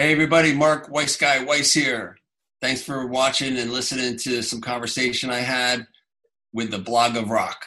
Hey, everybody, Mark Weiss Weiss here. Thanks for watching and listening to some conversation I had with the blog of rock.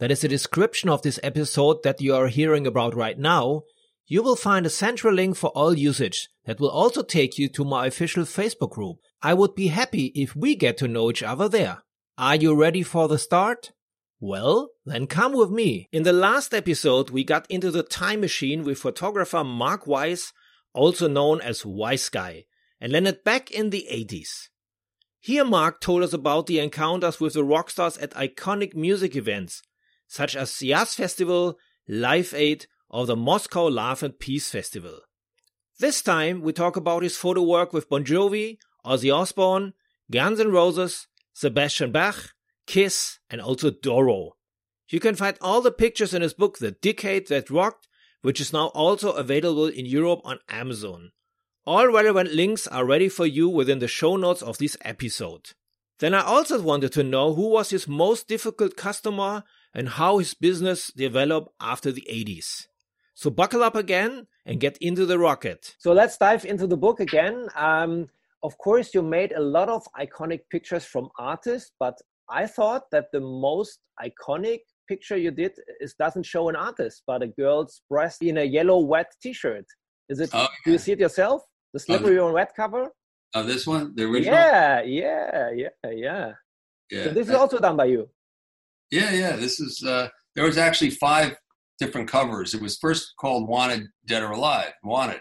that is the description of this episode that you are hearing about right now, you will find a central link for all usage that will also take you to my official Facebook group. I would be happy if we get to know each other there. Are you ready for the start? Well, then come with me. In the last episode, we got into the time machine with photographer Mark Weiss, also known as Weissguy, and landed back in the 80s. Here, Mark told us about the encounters with the rock stars at iconic music events, such as the US Festival, Live Aid, or the Moscow Love and Peace Festival. This time we talk about his photo work with Bon Jovi, Ozzy Osbourne, Guns N' Roses, Sebastian Bach, Kiss, and also Doro. You can find all the pictures in his book The Decade That Rocked, which is now also available in Europe on Amazon. All relevant links are ready for you within the show notes of this episode. Then I also wanted to know who was his most difficult customer and how his business developed after the 80s. So buckle up again and get into the rocket. So let's dive into the book again. Um, of course, you made a lot of iconic pictures from artists, but I thought that the most iconic picture you did is doesn't show an artist, but a girl's breast in a yellow wet T-shirt. Is it? Oh, yeah. Do you see it yourself? The slippery oh, on wet cover. Oh, this one, the original. Yeah, yeah, yeah, yeah. Yeah. So this is also done by you. Yeah, yeah. This is uh, there was actually five different covers. It was first called Wanted, Dead or Alive, Wanted,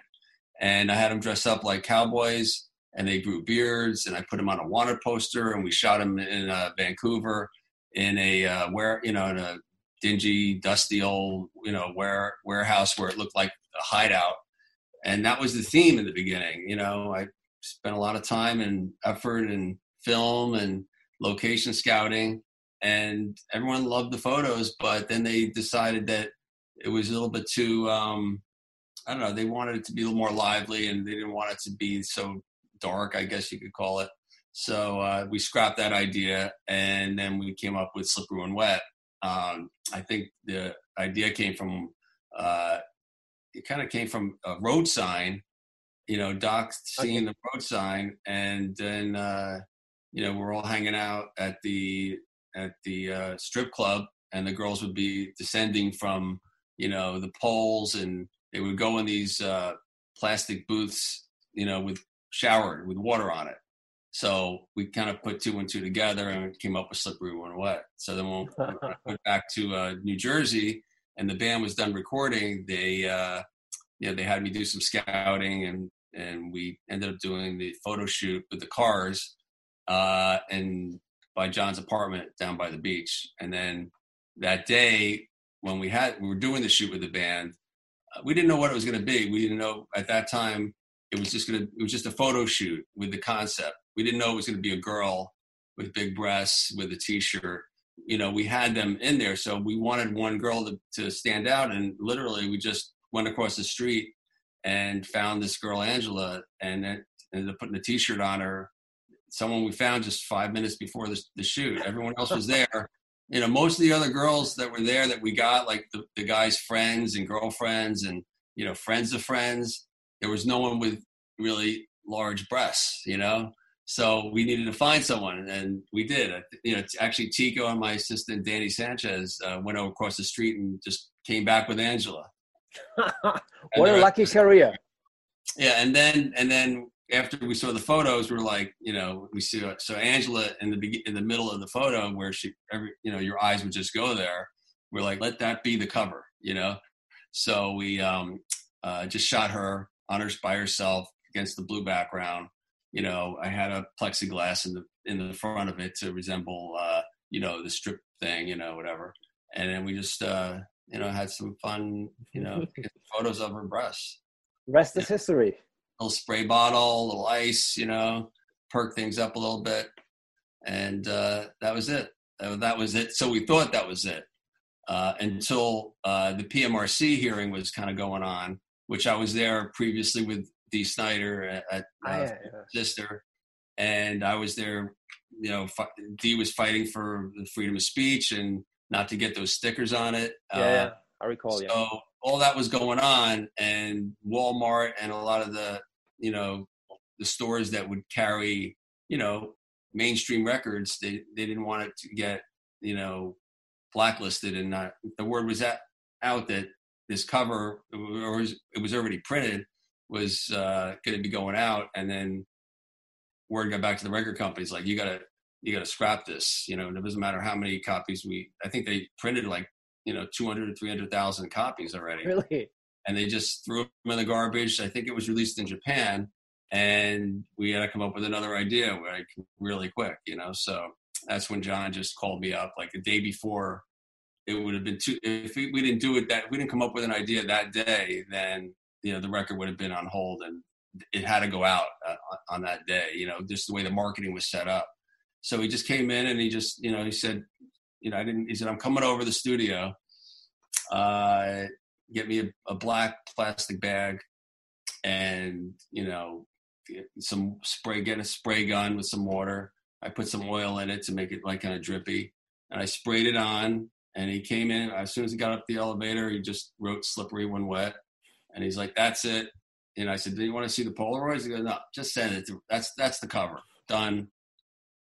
and I had them dress up like cowboys, and they grew beards, and I put them on a Wanted poster, and we shot them in uh, Vancouver in a uh, where you know in a dingy, dusty old you know where warehouse where it looked like a hideout, and that was the theme in the beginning. You know, I spent a lot of time and effort and film and location scouting and everyone loved the photos but then they decided that it was a little bit too um, i don't know they wanted it to be a little more lively and they didn't want it to be so dark i guess you could call it. So uh, we scrapped that idea and then we came up with slippery and wet. Um, i think the idea came from uh, it kind of came from a road sign you know doc seeing the road sign and then uh, you know we're all hanging out at the at the uh, strip club, and the girls would be descending from you know the poles, and they would go in these uh, plastic booths, you know, with showered with water on it. So we kind of put two and two together and came up with Slippery When Wet. So then when we went back to uh, New Jersey and the band was done recording, they uh, you know they had me do some scouting and and we ended up doing the photo shoot with the cars. Uh, and by Jon's apartment down by the beach. And then that day when we had we were doing the shoot with the band, uh, we didn't know what it was going to be. We didn't know at that time it was just going to it was just a photo shoot with the concept. We didn't know it was going to be a girl with big breasts with a t-shirt. You know, we had them in there, so we wanted one girl to, to stand out, and literally we just went across the street and found this girl Angela, and ended up putting a t-shirt on her someone we found just five minutes before the, the shoot. Everyone else was there. You know, most of the other girls that were there that we got, like the, the guy's friends and girlfriends and, you know, friends of friends, there was no one with really large breasts, you know? So we needed to find someone, and we did. You know, actually, Tico and my assistant Danny Sanchez uh, went over across the street and just came back with Angela. what a lucky career! Yeah, and then and then after we saw the photos, we are like, you know, we see so Angela in the in the middle of the photo where she every you know your eyes would just go there. We're like, let that be the cover, you know. So we um, uh, just shot her on her by herself against the blue background. You know, I had a plexiglass in the in the front of it to resemble, uh, you know, the strip thing, you know, whatever. And then we just, uh, you know, had some fun, you know, photos of her breasts. Rest is history. Little spray bottle, a little ice, you know, perk things up a little bit, and uh, that was it. That was it. So we thought that was it uh, until uh, the PMRC hearing was kind of going on, which I was there previously with Dee Snider at, at oh, yeah, yeah. Sister, and I was there. You know, Dee was fighting for the freedom of speech and not to get those stickers on it. Yeah, uh, I recall. So yeah. all that was going on, and Walmart and a lot of the you know the stores that would carry you know mainstream records, they they didn't want it to get you know blacklisted, and not the word was at, out that this cover or it was already printed was uh, going to be going out, and then word got back to the record companies like you got to you got to scrap this. You know, it doesn't matter how many copies we. I think they printed like you know 200 to 300,000 copies already. Really? And they just threw them in the garbage. I think it was released in Japan, and we had to come up with another idea like really quick. You know, so that's when Jon just called me up like the day before. It would have been too if we, we didn't do it that we didn't come up with an idea that day. Then you know the record would have been on hold and it had to go out uh, on that day you know just the way the marketing was set up so he just came in and he just you know he said you know i didn't he said i'm coming over the studio uh get me a, a black plastic bag and you know some spray get a spray gun with some water i put some oil in it to make it like kind of drippy and i sprayed it on and he came in as soon as he got up the elevator he just wrote slippery when wet and he's like, "That's it." And I said, "Do you want to see the Polaroids?" He goes, "No, just send it. To, that's that's the cover. Done."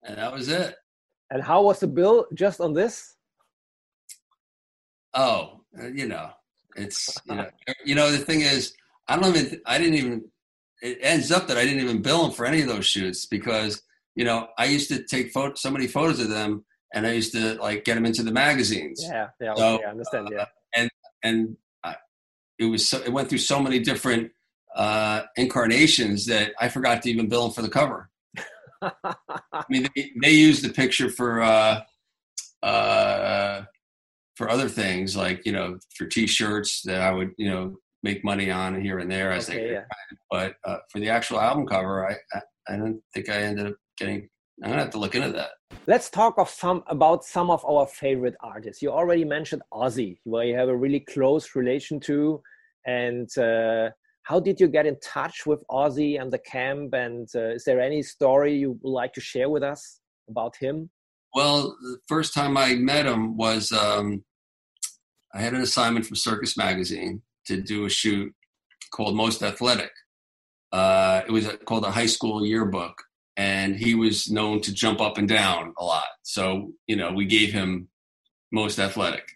And that was it. And how was the bill just on this? Oh, uh, you know, it's you know, you know the thing is, I don't even, I didn't even. It ends up that I didn't even bill them for any of those shoots because you know I used to take photo, so many photos of them, and I used to like get them into the magazines. Yeah, yeah, so, okay, I understand. Yeah, uh, and and it was so, it went through so many different uh, incarnations that I forgot to even bill them for the cover. I mean, they, they used the picture for uh, uh, for other things like you know for T-shirts that I would you know make money on here and there as okay, they. Yeah. But uh, for the actual album cover, I, I I don't think I ended up getting. I'm gonna have to look into that. Let's talk of some about some of our favorite artists. You already mentioned Ozzy, where you have a really close relation to. And uh, how did you get in touch with Ozzy and the camp? And uh, is there any story you would like to share with us about him? Well, the first time I met him was um, I had an assignment from Circus Magazine to do a shoot called Most Athletic. Uh, it was called a high school yearbook, and he was known to jump up and down a lot. So, you know, we gave him Most Athletic.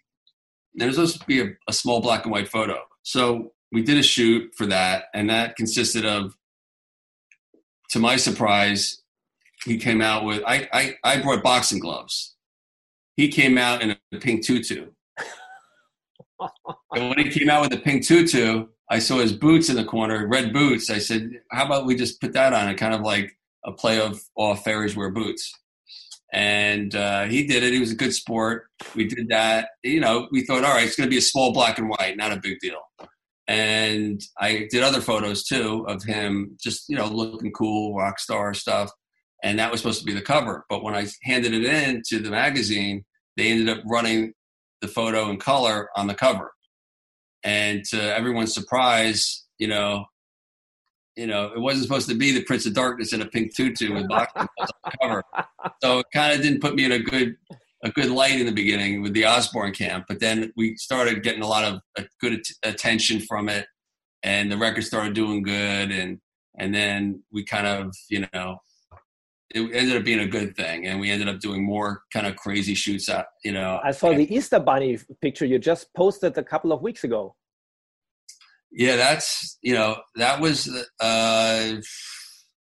And there was supposed to be a, a small black and white photo. So we did a shoot for that, and that consisted of, to my surprise, he came out with I I, I brought boxing gloves. He came out in a pink tutu. and when he came out with the pink tutu, I saw his boots in the corner, red boots. I said, "How about we just put that on?" It kind of like a play of all fairies wear boots and uh, he did it. He was a good sport. We did that. You know, we thought, all right, it's going to be a small black and white, not a big deal. And I did other photos too of him, just you know, looking cool, rock star stuff. And that was supposed to be the cover. But when I handed it in to the magazine, they ended up running the photo in color on the cover. And to everyone's surprise, you know, you know, it wasn't supposed to be the Prince of Darkness in a pink tutu with boxing on the cover. So it kind of didn't put me in a good a good light in the beginning with the Osbourne camp. But then we started getting a lot of uh, good attention from it, and the record started doing good, and and then we kind of you know it ended up being a good thing, and we ended up doing more kind of crazy shoots. Out, you know, I saw the Easter Bunny picture you just posted a couple of weeks ago. Yeah, that's you know that was uh,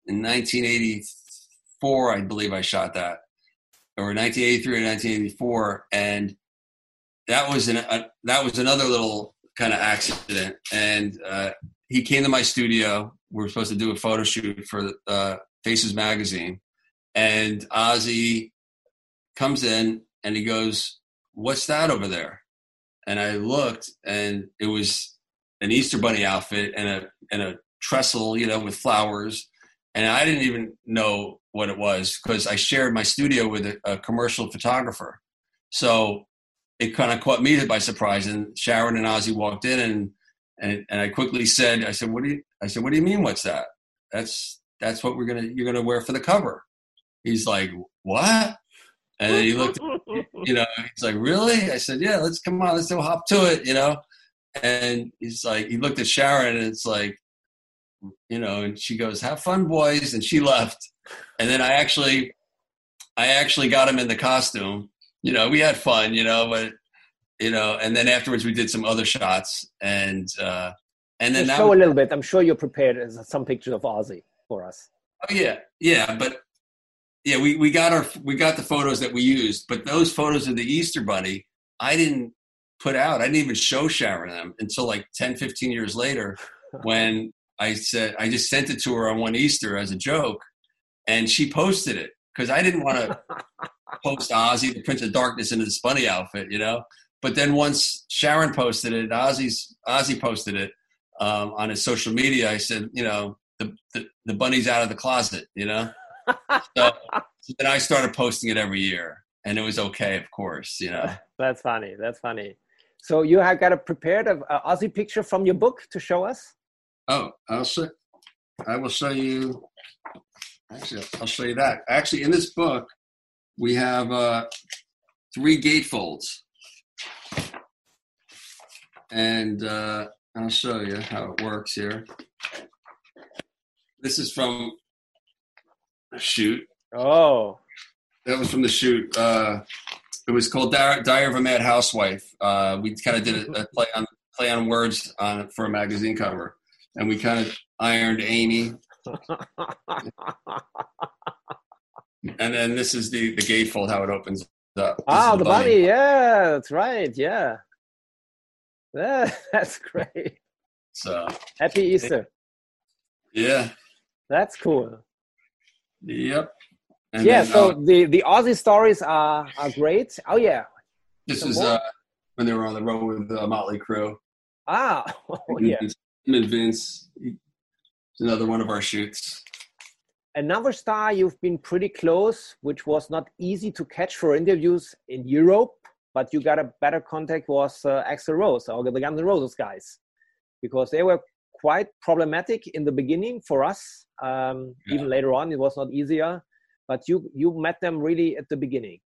in 1984, I believe I shot that, or 1983 or 1984, and that was an a, that was another little kind of accident. And uh, he came to my studio. We were supposed to do a photo shoot for uh, Faces magazine, and Ozzy comes in and he goes, "What's that over there?" And I looked, and it was an Easter bunny outfit and a and a trestle, you know, with flowers. And I didn't even know what it was because I shared my studio with a, a commercial photographer. So it kind of caught me by surprise. And Sharon and Ozzy walked in, and and and I quickly said, I said, what do you? I said, what do you mean? What's that? That's that's what we're gonna you're gonna wear for the cover. He's like, what? And then he looked, you know, he's like, really? I said, yeah, let's come on, let's do hop to it, you know. And he's like, he looked at Sharon, and it's like, you know, and she goes, have fun, boys, and she left. And then I actually, I actually got him in the costume. You know, we had fun, you know, but you know, and then afterwards we did some other shots, and uh, and then show was, a little bit. I'm sure you're prepared. Some pictures of Ozzy for us. Oh yeah, yeah, but yeah, we, we got our we got the photos that we used, but those photos of the Easter Bunny, I didn't put out. I didn't even show Sharon them until like 10, 15 years later, when I said I just sent it to her on one Easter as a joke, and she posted it because I didn't want to post Ozzy, the Prince of Darkness, into this bunny outfit, you know. But then once Sharon posted it, Ozzy's Ozzy posted it um, on his social media. I said, you know, the, the the bunny's out of the closet, you know so, so then I started posting it every year, and it was okay, of course. You know. That's funny. That's funny. So you have got a prepared a, a Ozzy picture from your book to show us. Oh, I'll show. I will show you. Actually, I'll show you that. Actually, in this book, we have uh, three gatefolds, and uh, I'll show you how it works here. This is from shoot. Oh, that was from the shoot. Uh, it was called Diary, Diary of a Mad Housewife. Uh, we kind of did a, a, play on play on words on for a magazine cover, and we kind of ironed Amy. and then this is the the gatefold how it opens up. Ah, the, the bunny. bunny. Yeah, that's right. Yeah, yeah that's great. So happy Easter. Yeah, that's cool. Yep. And yeah, then, so uh, the the Ozzy stories are are great. Oh yeah. This Some is uh, when they were on the road with uh, Motley Crue. Ah, oh, yeah. And Vince, another one of our shoots. Another star you've been pretty close, which was not easy to catch for interviews in Europe, but you got a better contact was uh, Axl Rose or the Guns N' Roses guys, because they were quite problematic in the beginning for us. Um, yeah. Even later on, it was not easier. But you you met them really at the beginning.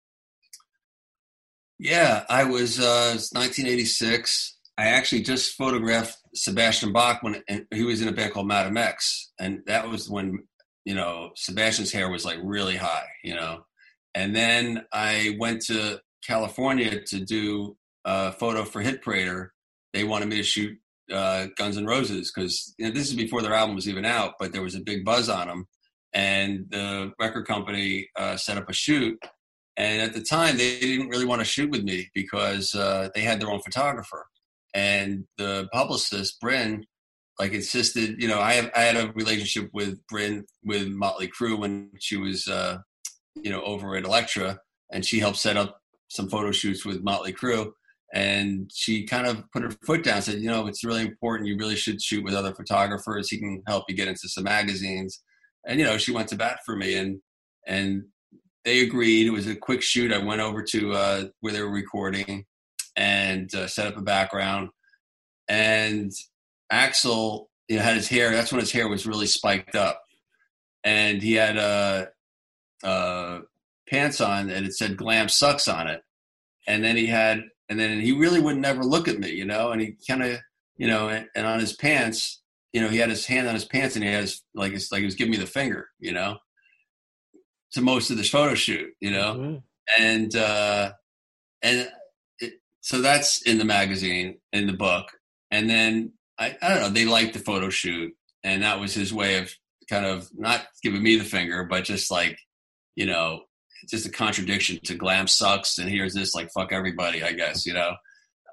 Yeah, I was uh, 1986. I actually just photographed Sebastian Bach when he was in a band called Madam X, and that was when you know Sebastian's hair was like really high, you know. And then I went to California to do a photo for Hit Parader. They wanted me to shoot uh, Guns N' Roses because you know, this is before their album was even out, but there was a big buzz on them, and the record company uh, set up a shoot. And at the time, they didn't really want to shoot with me because uh, they had their own photographer, and the publicist Bryn like insisted. You know, I have I had a relationship with Bryn with Motley Crue when she was uh, you know over at Elektra, and she helped set up some photo shoots with Motley Crue and she kind of put her foot down said you know it's really important you really should shoot with other photographers. He can help you get into some magazines. And you know she went to bat for me and and they agreed. It was a quick shoot. I went over to uh, where they were recording and uh, set up a background. And Axl you know had his hair that's when his hair was really spiked up. And he had uh, uh pants on and it said glam sucks on it. And then he had and then he really would never look at me, you know, and he kind of, you know, and, and, on his pants, you know, he had his hand on his pants and he has like it's like he was giving me the finger, you know, to most of this photo shoot, you know, mm-hmm. and uh, and it, so that's in the magazine in the book, and then I I don't know they liked the photo shoot, and that was his way of kind of not giving me the finger, but just like, you know, just a contradiction to glam sucks and here's this like fuck everybody, I guess, you know.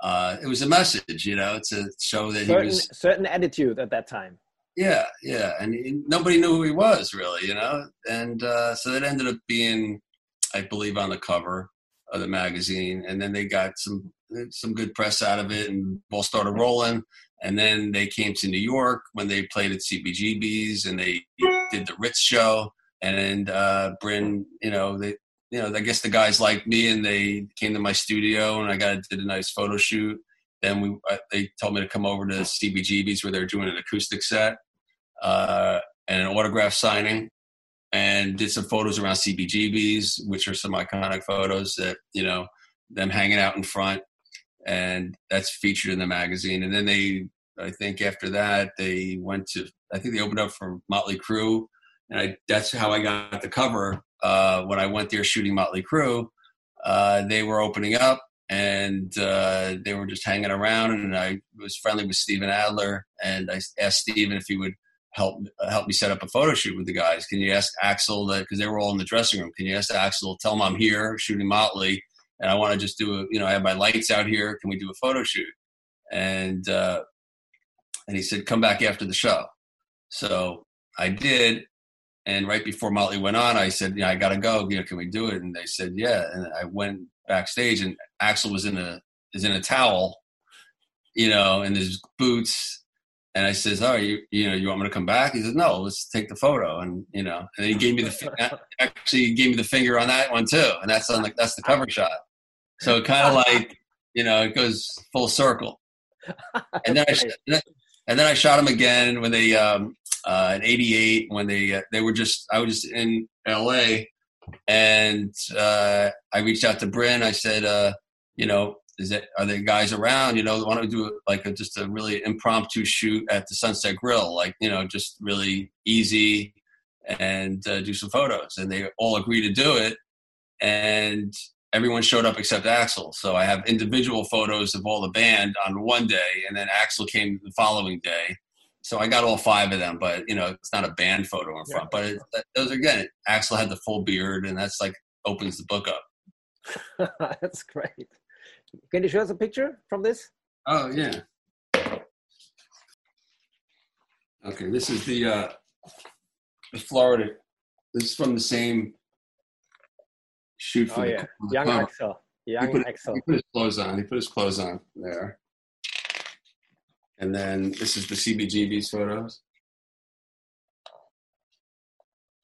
Uh, it was a message, you know, to show that certain, he was certain attitude at that time. yeah, yeah, and he, nobody knew who he was really, you know, and uh, so that ended up being, I believe, on the cover of the magazine, and then they got some some good press out of it, and ball started rolling, and then they came to New York when they played at CBGB's, and they did the Ritz show, and uh, Bryn, you know, they. You know, I guess the guys liked me, and they came to my studio, and I got did a nice photo shoot. Then we, uh, they told me to come over to CBGB's where they're doing an acoustic set, uh, and an autograph signing and did some photos around CBGBs, which are some iconic photos that, you know, them hanging out in front. And that's featured in the magazine. And then they, I think after that, they went to, I think they opened up for Motley Crue. And I, that's how I got the cover. Uh, when I went there shooting Motley Crue, uh, they were opening up and uh, they were just hanging around. And I was friendly with Steven Adler. And I asked Steven if he would help help me set up a photo shoot with the guys. Can you ask Axl that because they were all in the dressing room? Can you ask Axl Tell him I'm here shooting Motley, and I want to just do a you know I have my lights out here. Can we do a photo shoot? And uh, and he said come back after the show. So I did, and right before Motley went on, I said you know, I gotta go. You know can we do it? And they said yeah. And I went backstage, and Axl was in a is in a towel, you know, and his boots and I says, "Oh, you you know, you want me to come back?" He says, "No, let's take the photo." And you know, and he gave me the actually he gave me the finger on that one too, and that's on the that's the cover shot. So it kind of like you know it goes full circle. And then I and then I shot him again when they um, uh, in '88 when they uh, they were just I was just in L.A. and uh, I reached out to Bryn. I said, uh, you know, is that are there guys around? You know, want don't do like a, just a really impromptu shoot at the Sunset Grill? Like you know, just really easy and uh, do some photos. And they all agreed to do it, and everyone showed up except Axl. So I have individual photos of all the band on one day, and then Axl came the following day. So I got all five of them, but you know, it's not a band photo in front. Yeah. But it, those are again, Axl had the full beard, and that's like opens the book up. that's great. Can you show us a picture from this? Oh yeah. Okay, this is the uh, the Florida. This is from the same shoot for oh, the, yeah. the young cover. Axl. Young he put, Axl. He put his clothes on. He put his clothes on there. And then this is the CBGB's photos.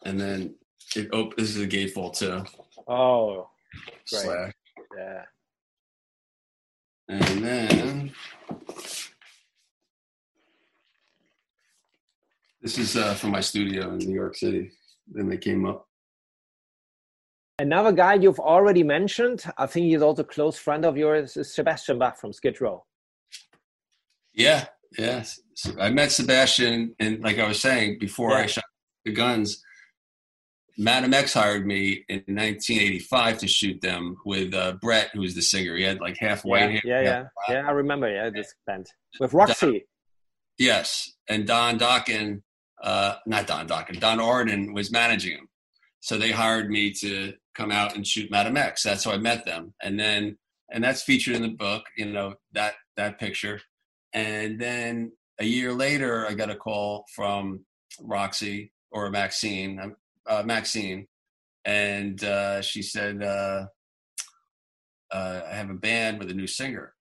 And then it, oh, this is the gatefold too. Oh, great. Slash. Yeah. And then this is uh, from my studio in New York City. Then they came up. Another guy you've already mentioned, I think he's also a close friend of yours, is Sebastian Bach from Skid Row. Yeah, yeah. So I met Sebastian, and like I was saying before, Yeah. I shot the guns. Madam X hired me in 1985 to shoot them with uh, Brett, who was the singer. He had like half white yeah, hair. yeah, yeah, black. yeah. I remember. Yeah, this band with Roxy. Yes, and Don Dokken, uh, not Don Dokken, Don Arden was managing him. So they hired me to come out and shoot Madam X. That's how I met them, and then and that's featured in the book. You know that that picture, and then a year later, I got a call from Roxy or Maxine, uh, Maxine, and uh, she said, uh, uh, "I have a band with a new singer,"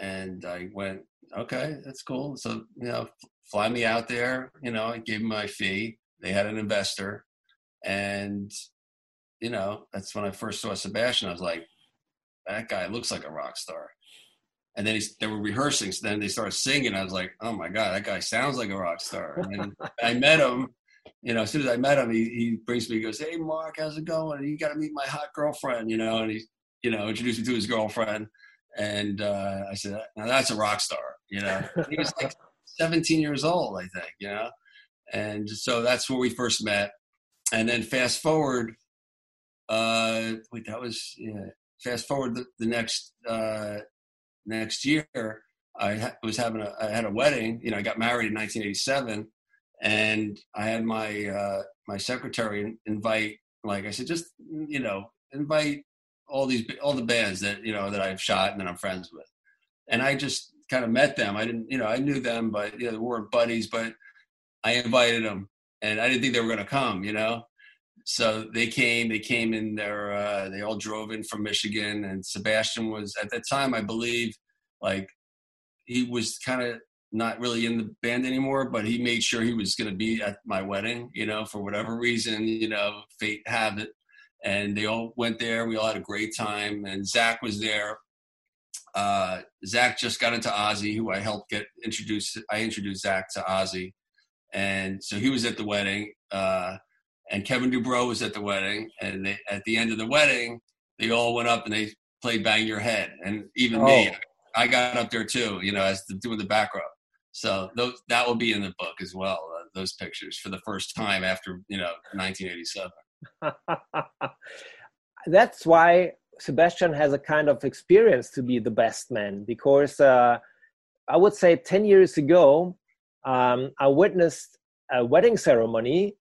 and I went, "Okay, that's cool." So you know, fly me out there. You know, I gave them my fee. They had an investor, and you know, that's when I first saw Sebastian. I was like, "That guy looks like a rock star." And then they were rehearsing. So then they started singing. I was like, "Oh my god, that guy sounds like a rock star." And I met him. You know, as soon as I met him, he, he brings me. He goes, "Hey, Mark, how's it going? You got to meet my hot girlfriend." You know, and he, you know, introduced me to his girlfriend. And uh, I said, "Now that's a rock star." You know, he was like 17 years old, I think. You know, and so that's where we first met. And then fast forward, uh, wait, that was yeah. Fast forward the, the next uh, next year, I was having a I had a wedding. You know, I got married in 1987, and I had my uh, my secretary invite, like I said, just you know, invite all these all the bands that you know that I've shot and that I'm friends with, and I just kind of met them. I didn't, you know, I knew them, but you know, they weren't buddies. But I invited them, and I didn't think they were going to come, you know. So they came. They came in their. Uh, they all drove in from Michigan, and Sebastian was at that time, I believe, like he was kind of not really in the band anymore, but he made sure he was going to be at my wedding, you know, for whatever reason, you know, fate have it. And they all went there. We all had a great time. And Zakk was there. Uh, Zakk just got into Ozzy, who I helped get introduced. I introduced Zakk to Ozzy. And so he was at the wedding. Uh, and Kevin DuBrow was at the wedding. And they, at the end of the wedding, they all went up and they played Bang Your Head. And even oh. me, I got up there too, you know, as the, doing the back row. So those, that will be in the book as well. Uh, those pictures for the first time after you know 1987. That's why Sebastian has a kind of experience to be the best man because uh, I would say 10 years ago um, I witnessed a wedding ceremony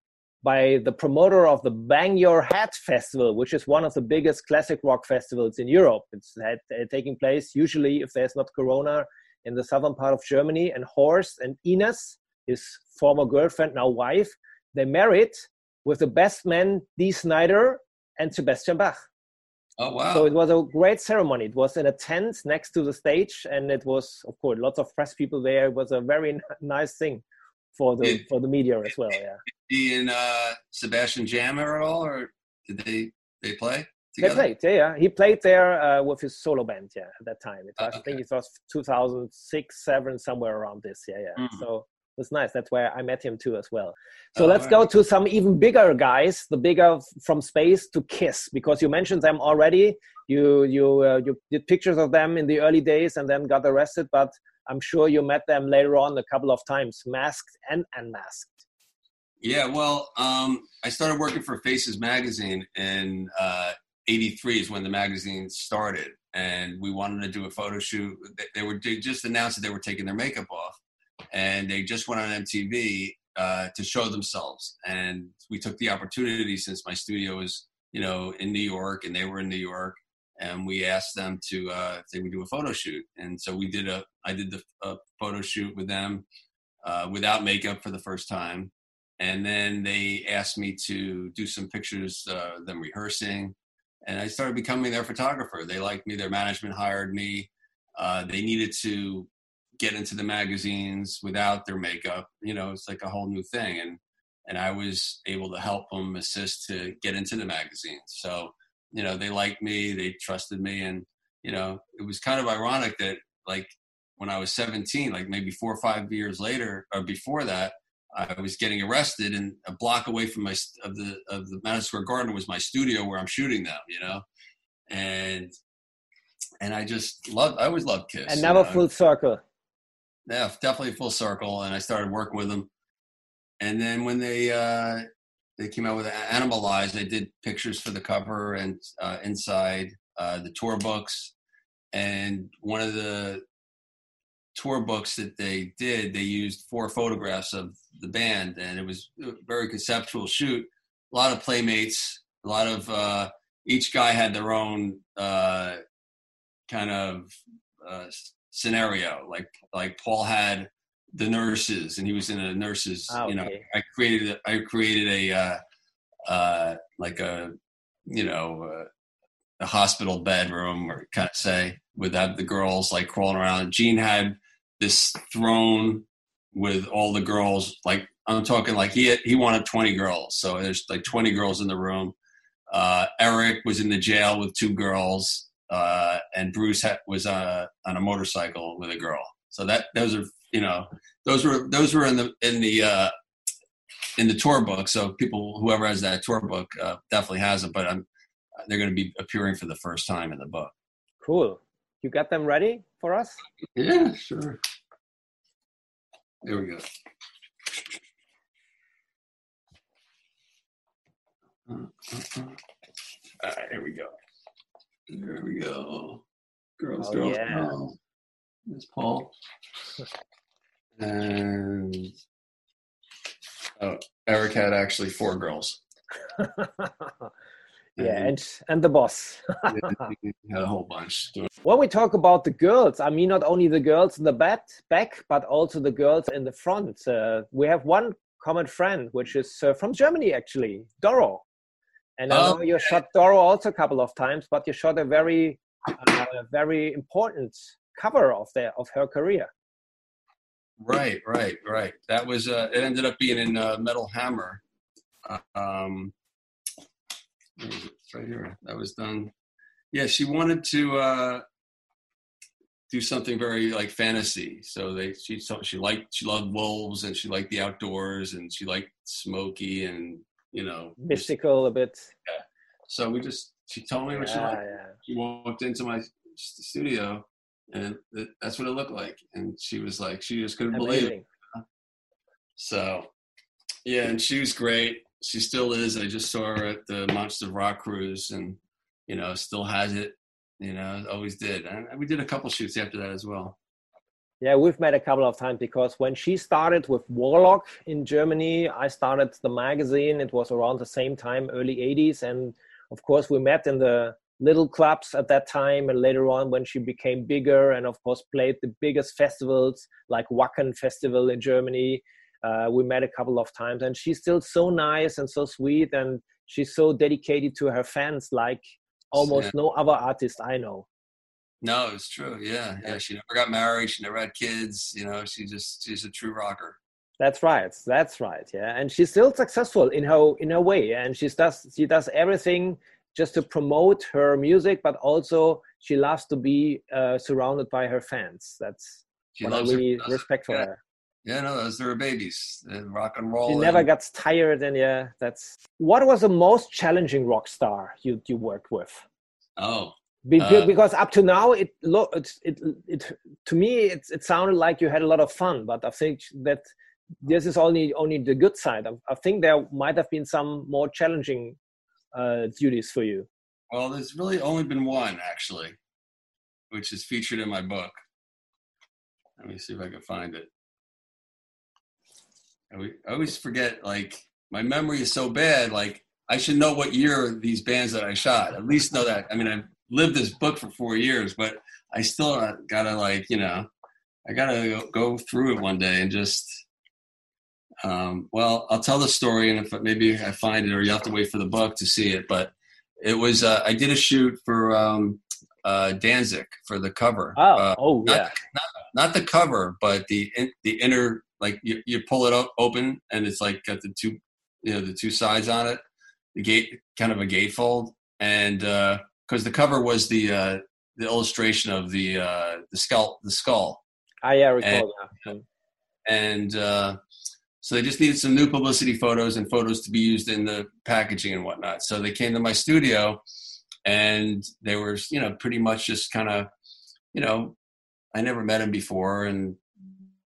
by the promoter of the Bang Your Head Festival, which is one of the biggest classic rock festivals in Europe. It's had, uh, taking place usually, if there's not Corona, in the southern part of Germany. And Horst and Ines, his former girlfriend, now wife, they married with the best man, Dee Snider and Sebastian Bach. Oh, wow. So it was a great ceremony. It was in a tent next to the stage, and it was, of course, lots of press people there. It was a very nice thing for the did, for the media as well. Yeah. He and uh, Sebastian jam at all, or did they they play? Together? They played, yeah, yeah. He played there uh, with his solo band, yeah, at that time. It was, uh, okay. I think it was 2006, seven, somewhere around this, yeah, yeah. Mm. So it was nice. That's where I met him too as well. So oh, let's right. go to some even bigger guys, the bigger from space to Kiss, because you mentioned them already. You you uh, you did pictures of them in the early days and then got arrested, but I'm sure you met them later on a couple of times, masked and unmasked. Yeah, well, um, I started working for Faces magazine in uh, 83 is when the magazine started and we wanted to do a photo shoot they were they just announced that they were taking their makeup off and they just went on mtv uh, to show themselves and we took the opportunity since my studio was you know in new york and they were in new york and we asked them to uh, if they would do a photo shoot and so we did a i did the a photo shoot with them uh, without makeup for the first time and then they asked me to do some pictures uh, them rehearsing and I started becoming their photographer. They liked me. Their management hired me. Uh, they needed to get into the magazines without their makeup. You know, it's like a whole new thing, and and I was able to help them assist to get into the magazines. So you know, they liked me. They trusted me, and you know, it was kind of ironic that like when I was 17, like maybe four or five years later or before that, I was getting arrested, and a block away from my of the of the Madison Square Garden was my studio where I'm shooting them. You know, and and I just love. I always loved Kiss. And never you know? full circle. Yeah, definitely full circle. And I started working with them. And then when they uh, they came out with Animalized, they did pictures for the cover and uh, inside uh, the tour books. And one of the tour books that they did, they used four photographs of the band, and it was a very conceptual shoot. A lot of playmates, a lot of uh, each guy had their own uh, kind of uh, scenario. Like like Paul had the nurses, and he was in a nurses. Oh, okay. You know, I created a, I created a uh, uh, like a you know uh, a hospital bedroom, or kind of say, with the girls like crawling around. Gene had this throne with all the girls. Like I'm talking like he had, he wanted 20 girls, so there's like 20 girls in the room. Uh, Eric was in the jail with two girls, uh, and Bruce ha- was uh, on a motorcycle with a girl. So that those are you know those were those were in the in the uh, in the tour book. So people whoever has that tour book uh, definitely has it. But I'm, they're going to be appearing for the first time in the book. Cool. You got them ready for us? Yeah, sure. There we go. Uh, uh, uh. All right, here we go. There we go. Girls, oh, girls, yeah. girls. There's Paul. And Oh, Eric had actually four girls. yeah, and and the boss. had a whole bunch. When we talk about the girls, I mean not only the girls in the back, back but also the girls in the front. Uh, we have one common friend, which is uh, from Germany, actually, Doro. And I know oh, you shot Doro also a couple of times, but you shot a very, uh, very important cover of their of her career. Right, right, right. That was uh, it. Ended up being in uh, Metal Hammer. Um, right here. That was done. Yeah, she wanted to uh, do something very like fantasy. So they she she liked she loved wolves and she liked the outdoors and she liked smoky and you know mystical just, a bit. Yeah. So we just she told me what she liked. Yeah. She walked into my studio and that's what it looked like. And she was like, she just couldn't Amazing. believe it. So, yeah, and she was great. She still is. I just saw her at the Monster Rock cruise, and you know, still has it. You know, always did. And we did a couple shoots after that as well. Yeah, we've met a couple of times because when she started with Warlock in Germany, I started the magazine. It was around the same time, early 80s. And of course, we met in the little clubs at that time and later on when she became bigger and of course played the biggest festivals like Wacken Festival in Germany. Uh, we met a couple of times and she's still so nice and so sweet and she's so dedicated to her fans like almost yeah. no other artist I know. No, it's true. Yeah. Yeah. She never got married. She never had kids. You know, she just, she's a true rocker. That's right. That's right. Yeah. And she's still successful in her, in her way. And she does, she does everything just to promote her music, but also she loves to be uh, surrounded by her fans. That's she what I really her, respect for yeah. her. Yeah, no, those are her babies. rock and roll. She and... never gets tired, and yeah, that's. What was the most challenging rock star you you worked with? Oh, because, uh, because up to now it look it, it it to me it it sounded like you had a lot of fun, but I think that this is only only the good side. I, I think there might have been some more challenging uh, duties for you? Well, there's really only been one actually, which is featured in my book. Let me see if I can find it. I always forget, like, my memory is so bad. Like, I should know what year these bands that I shot. At least know that. I mean, I've lived this book for four years, but I still gotta, like, you know, I gotta go through it one day and just um, well, I'll tell the story, and if maybe I find it, or you have to wait for the book to see it. But it was uh, I did a shoot for um, uh, Danzig for the cover. Oh, uh, oh not, yeah. Not, not, the cover, but the in, the inner like you, you pull it up, open, and it's like got the two you know the two sides on it. The gate kind of a gatefold, and because uh, the cover was the uh, the illustration of the uh, the skull the skull. I yeah, recall and, that. And uh, so they just needed some new publicity photos and photos to be used in the packaging and whatnot. So they came to my studio and they were, you know, pretty much just kind of, you know, I never met them before. And,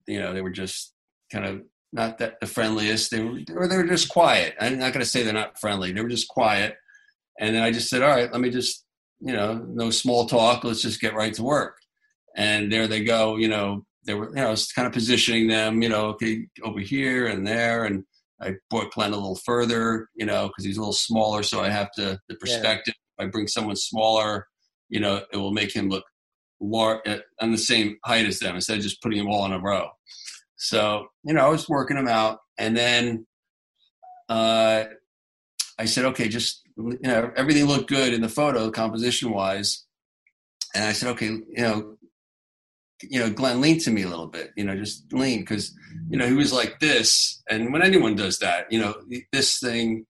you know, they were just kind of not that the friendliest. They were, or they were just quiet. I'm not going to say they're not friendly. They were just quiet. And then I just said, all right, let me just, you know, no small talk. Let's just get right to work. And there they go, you know, they were, you know, I was kind of positioning them, you know, okay, over here and there. And I brought Glenn a little further, you know, because he's a little smaller. So I have to, the perspective, yeah. if I bring someone smaller, you know, it will make him look large uh, on the same height as them instead of just putting them all in a row. So, you know, I was working them out. And then uh, I said, okay, just, you know, everything looked good in the photo, composition wise. And I said, okay, you know, you know, Glenn leaned to me a little bit, you know, just lean because, you know, he was like this. And when anyone does that, you know, this thing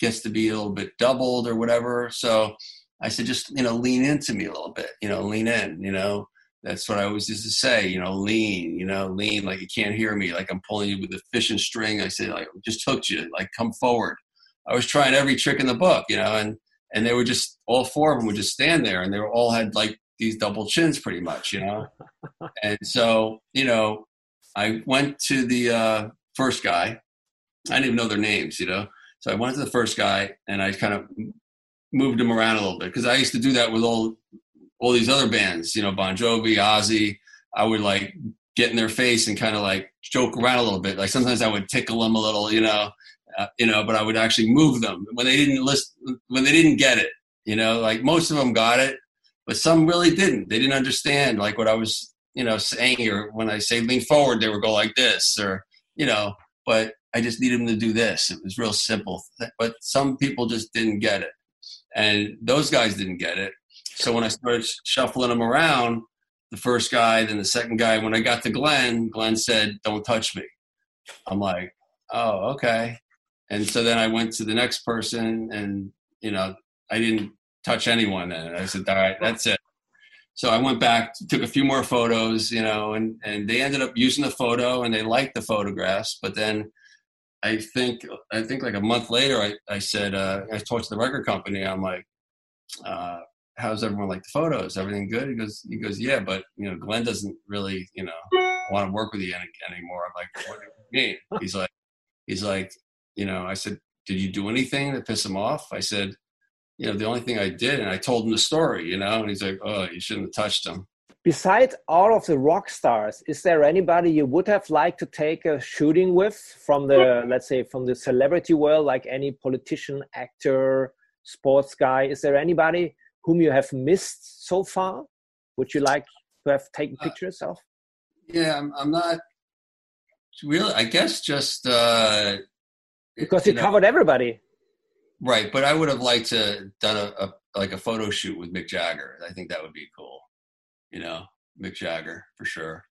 gets to be a little bit doubled or whatever. So I said, just, you know, lean into me a little bit, you know, lean in, you know. That's what I always used to say, you know, lean, you know, lean like you can't hear me, like I'm pulling you with a fishing string. I said, like, just hooked you, like come forward. I was trying every trick in the book, you know, and and they were just all four of them would just stand there and they were all had like these double chins pretty much, you know? and so, you know, I went to the uh, first guy. I didn't even know their names, you know? So I went to the first guy and I kind of moved him around a little bit because I used to do that with all all these other bands, you know, Bon Jovi, Ozzy. I would like get in their face and kind of like joke around a little bit. Like sometimes I would tickle them a little, you know, uh, you know, but I would actually move them when they didn't listen, when they didn't get it, you know, like most of them got it, but some really didn't. They didn't understand like what I was, you know, saying, or when I say lean forward, they would go like this, or you know. But I just needed them to do this. It was real simple, but some people just didn't get it, and those guys didn't get it. So when I started shuffling them around, the first guy, then the second guy, when I got to Glenn, Glenn said, "Don't touch me." I'm like, "Oh, okay." And so then I went to the next person, and you know, I didn't touch anyone. And I said, "All right, that's it." So I went back, took a few more photos, you know, and and they ended up using the photo, and they liked the photographs. But then I think I think like a month later, I I said uh, I talked to the record company. I'm like. Uh, how's everyone like the photos? Everything good? He goes, he goes, yeah, but you know, Glenn doesn't really, you know, want to work with you any, anymore. I'm like, what do you mean? He's like, he's like, you know, I said, did you do anything to piss him off? I said, you know, the only thing I did, and I told him the story, you know, and he's like, oh, you shouldn't have touched him. Besides all of the rock stars, is there anybody you would have liked to take a shooting with from the, let's say, from the celebrity world, like any politician, actor, sports guy? Is there anybody whom you have missed so far? Would you like to have taken uh, pictures of? Yeah, I'm, I'm not really. I guess just uh, because you, you know, covered everybody. Right, but I would have liked to done a, a, like a photo shoot with Mick Jagger. I think that would be cool. You know, Mick Jagger for sure.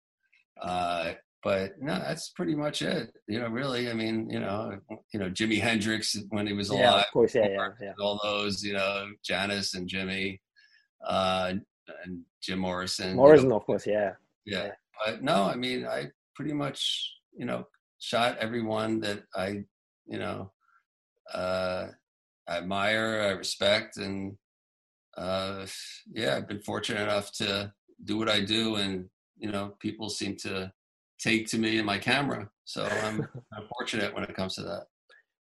Uh, but no, that's pretty much it. You know, really. I mean, you know, you know, Jimi Hendrix when he was alive. Yeah, of course, yeah, yeah, yeah. All those, you know, Janis and Jimmy, uh, and Jim Morrison. Morrison, you know. of course, yeah. yeah. yeah. But no, I mean, I pretty much, you know, shot everyone that I, you know, uh, I admire, I respect, and uh, yeah, I've been fortunate enough to do what I do, and you know, people seem to take to me and my camera. So I'm, I'm fortunate when it comes to that.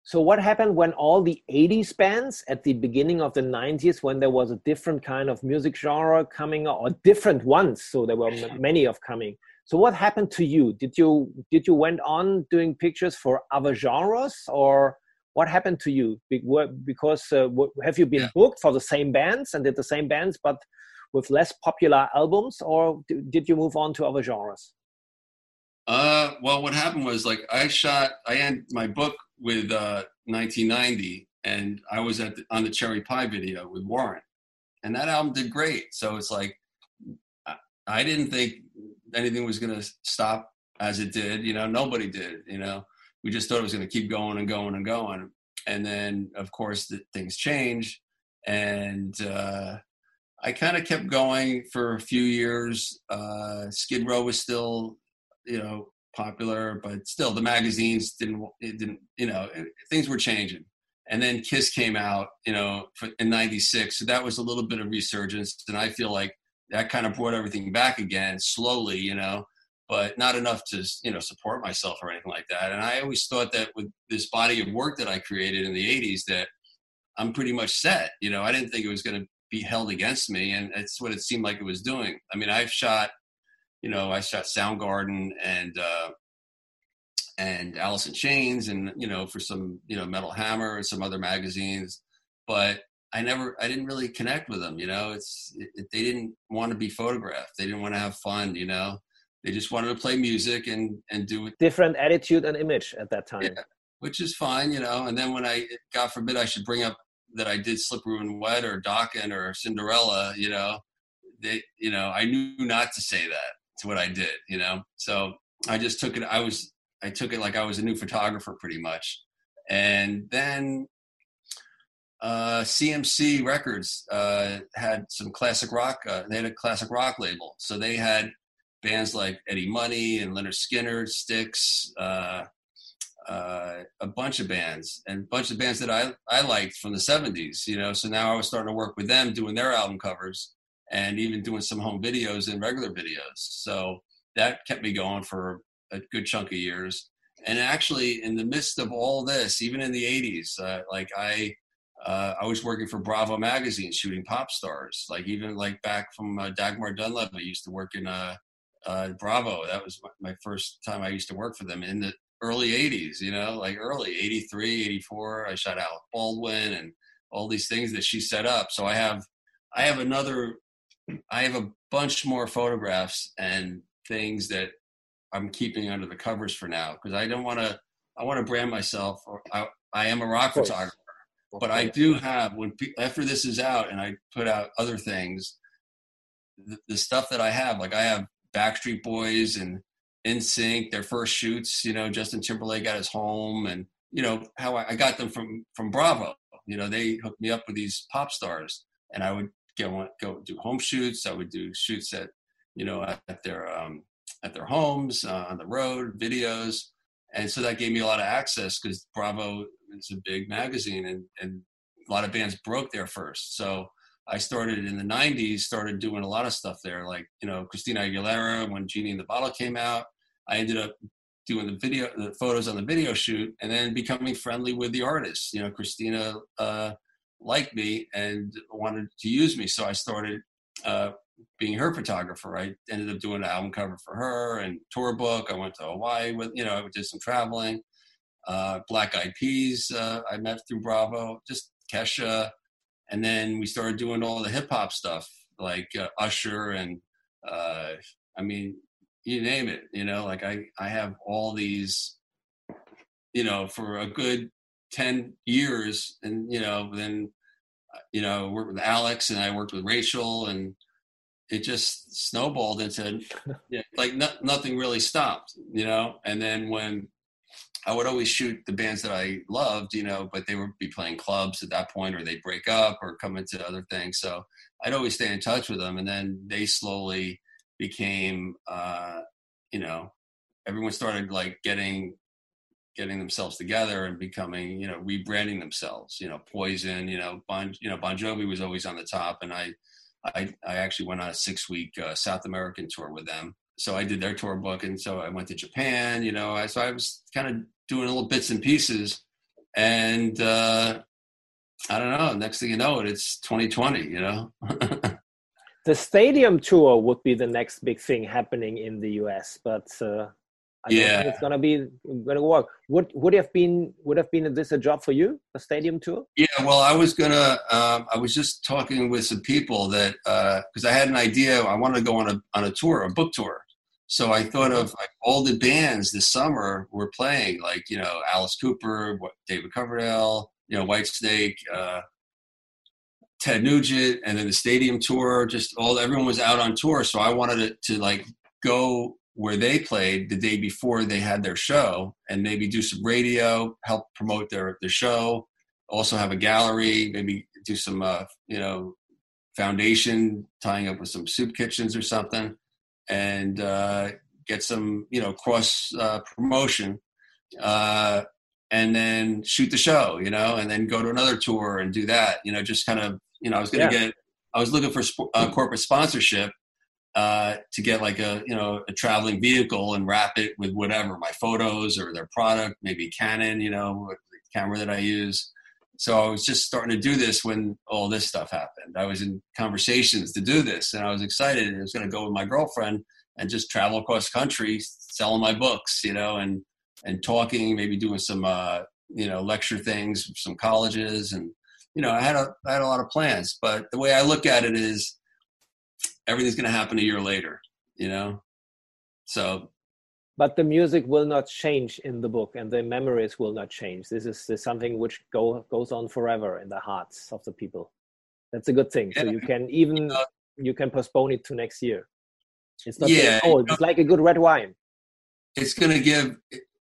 So what happened when all the 80s bands at the beginning of the 90s when there was a different kind of music genre coming or different ones so there were many of coming. So what happened to you? Did you did you went on doing pictures for other genres or what happened to you? Because uh, have you been yeah. booked for the same bands and did the same bands but with less popular albums or did you move on to other genres? Uh, well, what happened was like I shot, I end my book with uh, 1990, and I was at the, on the Cherry Pie video with Warrant and that album did great. So it's like I, didn't think anything was gonna stop as it did. You know, nobody did. You know, we just thought it was gonna keep going and going and going, and then of course the, things change, and uh, I kind of kept going for a few years. Uh, Skid Row was still you know popular, but still the magazines didn't it didn't you know it, things were changing. And then Kiss came out, you know, in '96, so that was a little bit of resurgence, and I feel like that kind of brought everything back again slowly, you know, but not enough to you know support myself or anything like that. And I always thought that with this body of work that I created in the '80s, that I'm pretty much set. You know, I didn't think it was going to be held against me, and that's what it seemed like it was doing. I mean, I've shot you know, I shot Soundgarden and uh, and Alice in Chains, and you know, for some you know Metal Hammer and some other magazines, but I never, I didn't really connect with them. You know, it's it, they didn't want to be photographed. They didn't want to have fun. You know, they just wanted to play music and and do it. Different attitude and image at that time. Yeah, which is fine, you know. And then when I, God forbid, I should bring up that I did Slippery When Wet or Dokken or Cinderella, you know, they, you know, I knew not to say that to what I did, you know. So I just took it. I was I took it like I was a new photographer, pretty much. And then uh, CMC Records uh, had some classic rock. Uh, they had a classic rock label, so they had bands like Eddie Money and Lynyrd Skynyrd, Styx, uh, uh, a bunch of bands, and a bunch of bands that I I liked from the '70s. You know, so now I was starting to work with them, doing their album covers and even doing some home videos and regular videos. So that kept me going for a good chunk of years. And actually, in the midst of all this, even in the '80s, uh, like I, uh, I was working for Bravo magazine, shooting pop stars. Like even like back from uh, Dagmar Dunlap, I used to work in uh, uh, Bravo. That was my first time I used to work for them in the early 80s, you know, like early 83, 84. I shot Alec Baldwin and all these things that she set up. So I have, I have another, I have a bunch more photographs and things that I'm keeping under the covers for now because I don't want to, I want to brand myself or I, I am a rock photographer, but I do have when after this is out and I put out other things, the, the stuff that I have, like I have Backstreet Boys and NSYNC, their first shoots. You know, Justin Timberlake at his home, and you know how I, I got them from from Bravo. You know, they hooked me up with these pop stars, and I would go go do home shoots. I would do shoots at you know at their um, at their homes uh, on the road, videos, and so that gave me a lot of access because Bravo is a big magazine, and and a lot of bands broke there first. So I started in the 90s, started doing a lot of stuff there, like, you know, Christina Aguilera, when Genie in the Bottle came out. I ended up doing the video, the photos on the video shoot, and then becoming friendly with the artists. You know, Christina uh, liked me and wanted to use me. So I started uh, being her photographer. I ended up doing an album cover for her and tour book. I went to Hawaii with, you know, I did some traveling. Uh, Black Eyed Peas, uh, I met through Bravo, just Kesha and then we started doing all the hip hop stuff like uh, Usher and uh, I mean you name it you know like I I have all these you know for a good 10 years and you know then you know worked with Alex and I worked with Rachel and it just snowballed into like no, nothing really stopped you know? And then when I would always shoot the bands that I loved, you know, but they would be playing clubs at that point, or they'd break up or come into other things. So I'd always stay in touch with them, and then they slowly became, uh, you know, everyone started like getting getting themselves together and becoming, you know, rebranding themselves. You know, Poison, you know, Bon, you know, Bon Jovi was always on the top, and I, I, I actually went on a six week uh, South American tour with them so I did their tour book, and so I went to Japan. You know, I, so I was kind of doing little bits and pieces. And uh, I don't know. Next thing you know, it it's 2020. You know. the stadium tour would be the next big thing happening in the US, but uh, I yeah, it's gonna be gonna work. Would would have been would have been this a job for you, a stadium tour? Yeah, well, I was gonna. Um, I was just talking with some people that because uh, I had an idea. I wanted to go on a on a tour, a book tour, so I thought of like all the bands this summer were playing, like you know Alice Cooper, David Coverdale, you know Whitesnake, uh, Ted Nugent, and then the stadium tour. Just all everyone was out on tour, so I wanted to, to like go where they played the day before they had their show, and maybe do some radio, help promote their their show. Also have a gallery, maybe do some uh, you know foundation tying up with some soup kitchens or something and uh, get some you know cross uh, promotion uh, and then shoot the show you know and then go to another tour and do that you know just kind of you know i was going to yeah. get i was looking for sp- uh, corporate sponsorship uh, to get like a you know a traveling vehicle and wrap it with whatever my photos or their product maybe canon you know the camera that i use so I was just starting to do this when all this stuff happened. I was in conversations to do this, and I was excited. And I was going to go with my girlfriend and just travel across country, selling my books, you know, and and talking, maybe doing some uh, you know lecture things, some colleges, and you know, I had a I had a lot of plans. But the way I look at it is, everything's going to happen a year later, you know. So but the music will not change in the book and the memories will not change. This is, this is something which go, goes on forever in the hearts of the people. That's a good thing. Yeah. so you can even you can postpone it to next year. It's not yeah, old. it's like a good red wine. It's going to give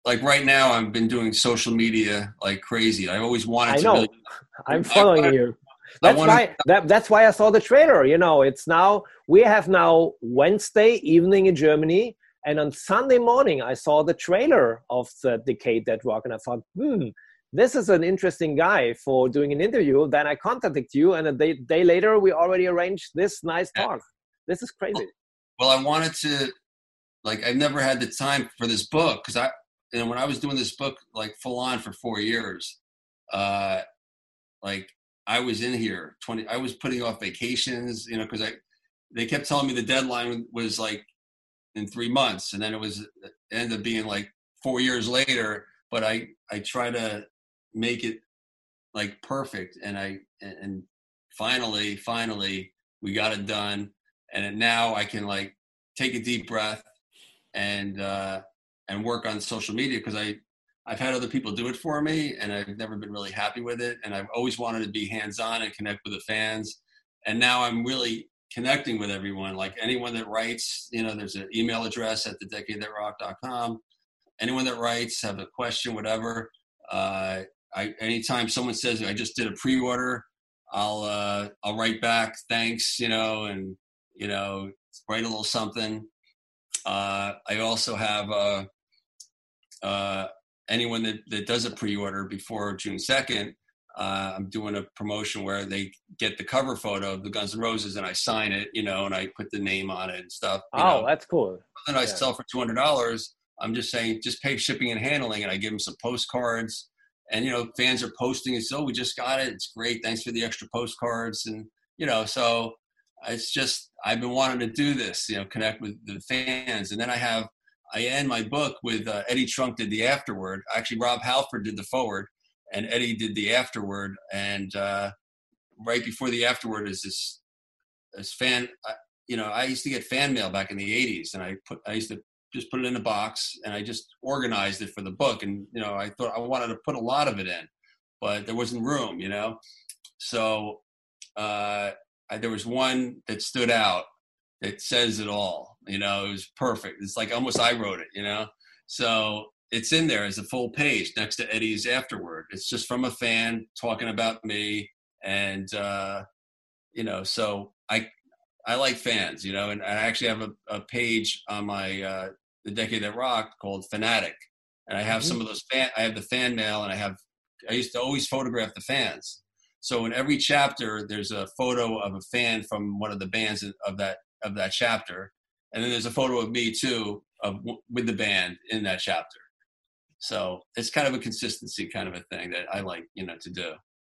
like right now i've been doing social media like crazy. I always wanted I to know. Really, i'm following you. That's why that, that's why i saw the trailer you know. It's now we have now wednesday evening in germany and on Sunday morning, I saw the trailer of the Decade That Rock, and I thought, hmm, this is an interesting guy for doing an interview. Then I contacted you, and a day, day later, we already arranged this nice talk. This is crazy. Well, I wanted to, like, I've never had the time for this book because I, you know, when I was doing this book, like, full on for four years, uh, like, I was in here 20, I was putting off vacations, you know, because I, they kept telling me the deadline was like in three months, and then it was ended up being like four years later. But I I try to make it like perfect, and I and finally finally we got it done, and now I can like take a deep breath and uh, and work on social media because I I've had other people do it for me, and I've never been really happy with it. And I've always wanted to be hands on and connect with the fans. And now I'm really connecting with everyone. Like anyone that writes, you know, there's an email address at the thedecadethatrocked.com. Anyone that writes, have a question, whatever. Uh, I anytime someone says I just did a pre-order, I'll uh, I'll write back thanks, you know, and you know write a little something. Uh, I also have uh, uh, anyone that, that does a pre-order before June 2nd, uh, I'm doing a promotion where they get the cover photo of the Guns N' Roses and I sign it, you know, and I put the name on it and stuff. Oh, know. that's cool. And I sell for two hundred dollars. I'm just saying, just pay shipping and handling, and I give them some postcards. And you know, fans are posting and so oh, we just got it. It's great. Thanks for the extra postcards. And you know, so it's just I've been wanting to do this. You know, connect with the fans. And then I have I end my book with uh, Eddie Trunk did the afterword. Actually, Rob Halford did the forward, and Eddie did the afterword. And uh, right before the afterword is this this fan. Uh, you know, I used to get fan mail back in the '80s, and I put I used to just put it in a box, and I just organized it for the book. And you know, I thought I wanted to put a lot of it in, but there wasn't room. You know, so uh, I, there was one that stood out that says it all you know, it was perfect. It's like almost I wrote it, you know. So it's in there as a full page next to Eddie's afterward. It's just from a fan talking about me, and uh, you know, so I I like fans, you know, and I actually have a, a page on my uh, the Decade That Rocked called Fanatic, and I have mm-hmm. some of those fan. I have the fan mail, and I have I used to always photograph the fans. So in every chapter, there's a photo of a fan from one of the bands of that of that chapter, and then there's a photo of me too of with the band in that chapter so it's kind of a consistency kind of a thing that i like you know to do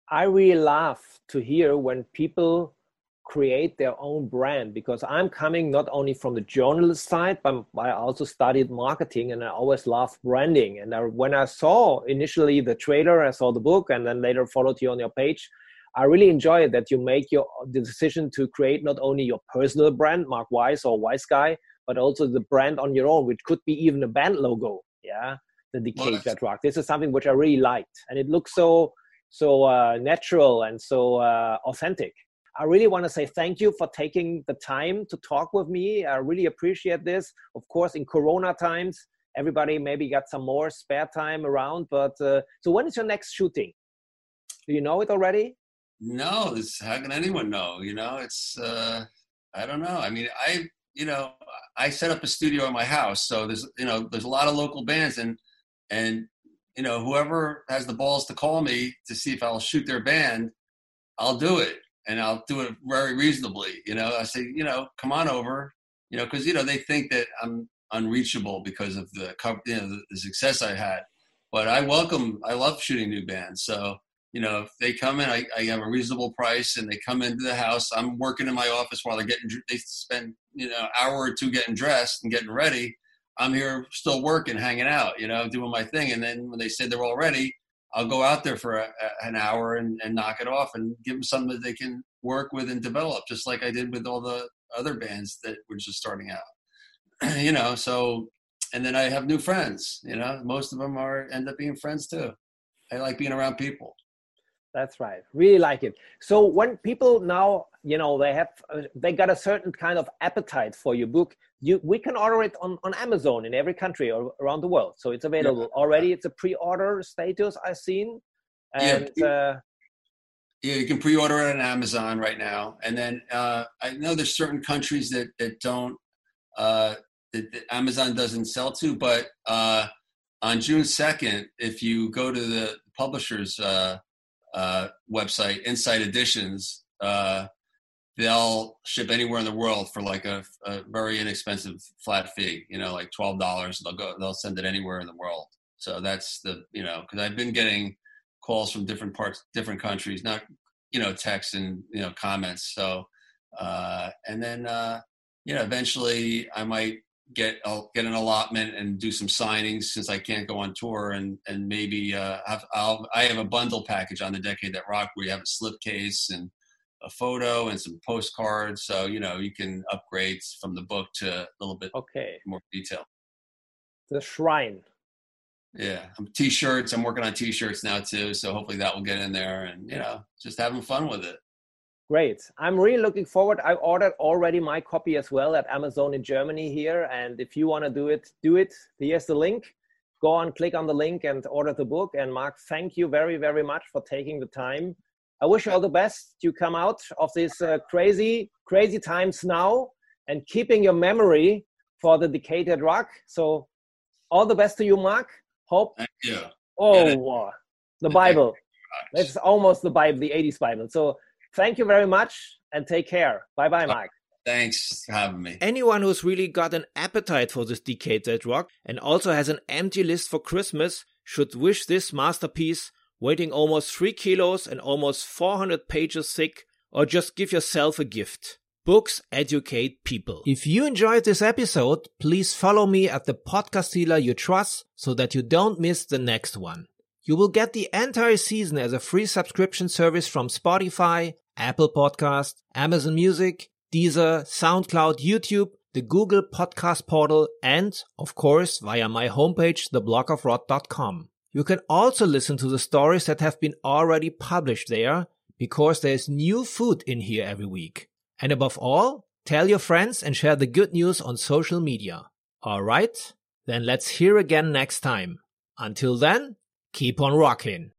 i really love to hear when people create their own brand because i'm coming not only from the journalist side but i also studied marketing and i always love branding and I, when i saw initially the trailer i saw the book and then later followed you on your page I really enjoy it that you make your the decision to create not only your personal brand, Mark Weiss or Weissguy, but also the brand on your own, which could be even a band logo. Yeah, the Decade well, That Rock. This is something which I really liked, and it looks so so uh, natural and so uh, authentic. I really want to say thank you for taking the time to talk with me. I really appreciate this. Of course, in Corona times, everybody maybe got some more spare time around. But uh, so, when is your next shooting? Do you know it already? No, this how can anyone know? You know, it's uh I don't know. I mean, I you know, I set up a studio in my house, so there's you know, there's a lot of local bands and and you know, whoever has the balls to call me to see if I'll shoot their band, I'll do it and I'll do it very reasonably. You know, I say, you know, come on over, you know, because you know they think that I'm unreachable because of the you know the, the success I had. But I welcome, I love shooting new bands, so you know, if they come in, I, I have a reasonable price and they come into the house. I'm working in my office while they're getting, they spend, you know, hour or two getting dressed and getting ready. I'm here still working, hanging out, you know, doing my thing. And then when they say they're all ready, I'll go out there for a, a, an hour and, and knock it off and give them something that they can work with and develop, just like I did with all the other bands that were just starting out. you know, so, and then I have new friends, you know, most of them are end up being friends too. I like being around people. That's right. Really like it. So when people now, you know, they have uh, they got a certain kind of appetite for your book. You we can order it on, on Amazon in every country or around the world. So it's available yeah. already. It's a pre-order status I've seen. And yeah. Uh, yeah, you can pre-order it on Amazon right now. And then uh, I know there's certain countries that that don't uh, that, that Amazon doesn't sell to, but uh, on June 2nd, if you go to the publisher's uh, uh, website, Insight Editions, uh, they'll ship anywhere in the world for like a, a very inexpensive flat fee. You know, like twelve dollars. They'll go. They'll send it anywhere in the world. So that's the you know because I've been getting calls from different parts, different countries, not you know texts and you know comments. So uh, and then uh, you know eventually I might get I'll get an allotment and do some signings since I can't go on tour and and maybe uh, I've, I'll I have a bundle package on the Decade That Rock where you have a slipcase and a photo and some postcards, so you know you can upgrade from the book to a little bit okay more detail. The shrine. Yeah, t-shirts. I'm working on t-shirts now too, so hopefully that will get in there, and you know, just having fun with it. Great. I'm really looking forward. I ordered already my copy as well at Amazon in Germany here. And if you want to do it, do it. Here's the link. Go on, click on the link and order the book. And Mark, thank you very, very much for taking the time. I wish you all the best. You come out of these uh, crazy, crazy times now and keeping your memory for the Decade That Rock. So all the best to you, Mark. Hope. Thank you. Oh, the Bible. It's almost the Bible, the 80s Bible. So Thank you very much and take care. Bye bye, Mike. Thanks for having me. Anyone who's really got an appetite for this Decade That Rock and also has an empty list for Christmas should wish this masterpiece, weighing almost 3 kilos and almost 400 pages thick, or just give yourself a gift. Books educate people. If you enjoyed this episode, please follow me at the podcast dealer you trust so that you don't miss the next one. You will get the entire season as a free subscription service from Spotify, Apple Podcast, Amazon Music, Deezer, SoundCloud, YouTube, the Google Podcast Portal, and, of course, via my homepage, theblogofrock.com. You can also listen to the stories that have been already published there, because there's new food in here every week. And above all, tell your friends and share the good news on social media. Alright? Then let's hear again next time. Until then, keep on rocking.